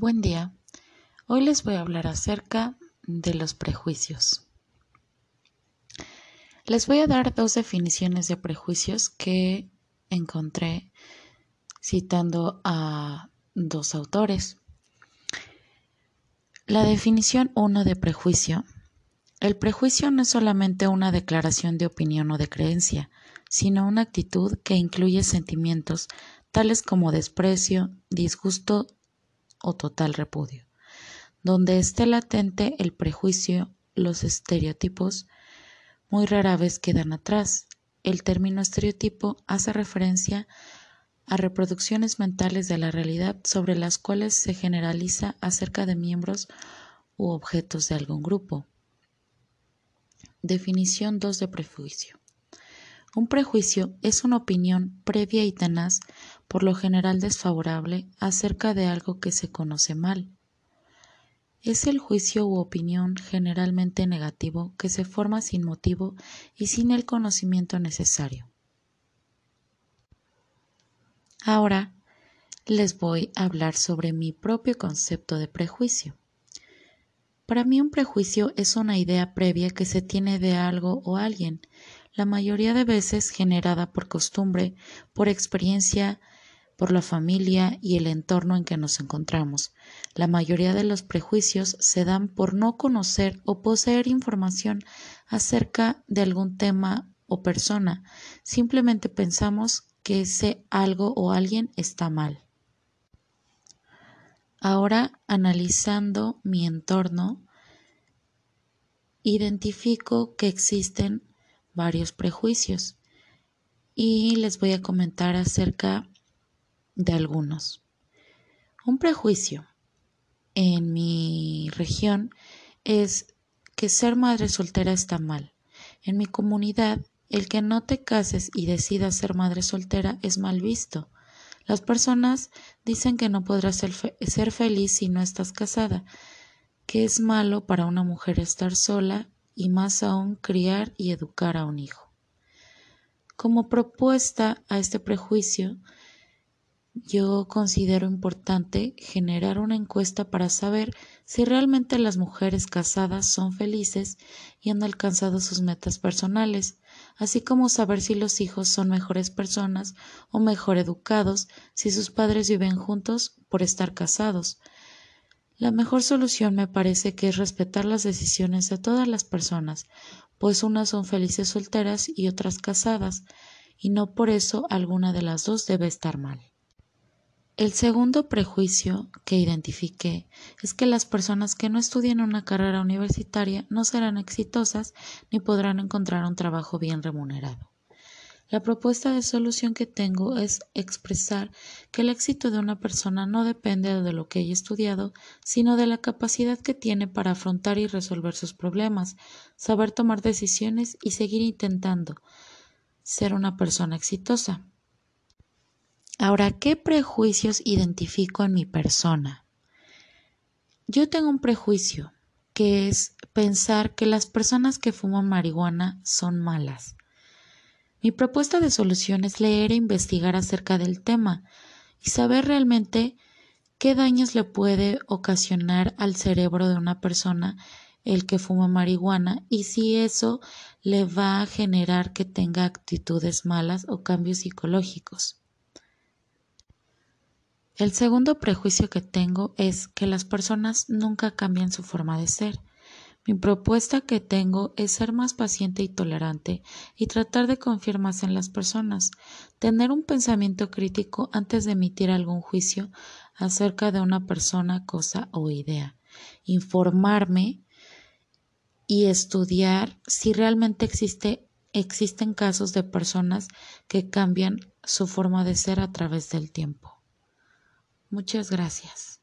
Buen día. Hoy les voy a hablar acerca de los prejuicios. Les voy a dar dos definiciones de prejuicios que encontré citando a dos autores. La definición 1 de prejuicio. El prejuicio no es solamente una declaración de opinión o de creencia, sino una actitud que incluye sentimientos tales como desprecio, disgusto o total repudio. Donde esté latente el prejuicio, los estereotipos muy rara vez quedan atrás. El término estereotipo hace referencia a reproducciones mentales de la realidad sobre las cuales se generaliza acerca de miembros u objetos de algún grupo. Definición 2 de prejuicio. Un prejuicio es una opinión previa y tenaz, por lo general desfavorable, acerca de algo que se conoce mal. Es el juicio u opinión generalmente negativo que se forma sin motivo y sin el conocimiento necesario. Ahora les voy a hablar sobre mi propio concepto de prejuicio. Para mí un prejuicio es una idea previa que se tiene de algo o alguien, la mayoría de veces generada por costumbre, por experiencia, por la familia y el entorno en que nos encontramos. La mayoría de los prejuicios se dan por no conocer o poseer información acerca de algún tema o persona. Simplemente pensamos que ese algo o alguien está mal. Ahora, analizando mi entorno, identifico que existen varios prejuicios y les voy a comentar acerca de algunos. Un prejuicio en mi región es que ser madre soltera está mal. En mi comunidad, el que no te cases y decidas ser madre soltera es mal visto. Las personas dicen que no podrás ser, ser feliz si no estás casada, que es malo para una mujer estar sola y más aún criar y educar a un hijo. Como propuesta a este prejuicio, yo considero importante generar una encuesta para saber si realmente las mujeres casadas son felices y han alcanzado sus metas personales, así como saber si los hijos son mejores personas o mejor educados si sus padres viven juntos por estar casados, la mejor solución me parece que es respetar las decisiones de todas las personas, pues unas son felices solteras y otras casadas, y no por eso alguna de las dos debe estar mal. El segundo prejuicio que identifiqué es que las personas que no estudien una carrera universitaria no serán exitosas ni podrán encontrar un trabajo bien remunerado. La propuesta de solución que tengo es expresar que el éxito de una persona no depende de lo que haya estudiado, sino de la capacidad que tiene para afrontar y resolver sus problemas, saber tomar decisiones y seguir intentando ser una persona exitosa. Ahora, ¿qué prejuicios identifico en mi persona? Yo tengo un prejuicio, que es pensar que las personas que fuman marihuana son malas. Mi propuesta de solución es leer e investigar acerca del tema y saber realmente qué daños le puede ocasionar al cerebro de una persona el que fuma marihuana y si eso le va a generar que tenga actitudes malas o cambios psicológicos. El segundo prejuicio que tengo es que las personas nunca cambian su forma de ser. Mi propuesta que tengo es ser más paciente y tolerante y tratar de confiar más en las personas, tener un pensamiento crítico antes de emitir algún juicio acerca de una persona, cosa o idea, informarme y estudiar si realmente existe, existen casos de personas que cambian su forma de ser a través del tiempo. Muchas gracias.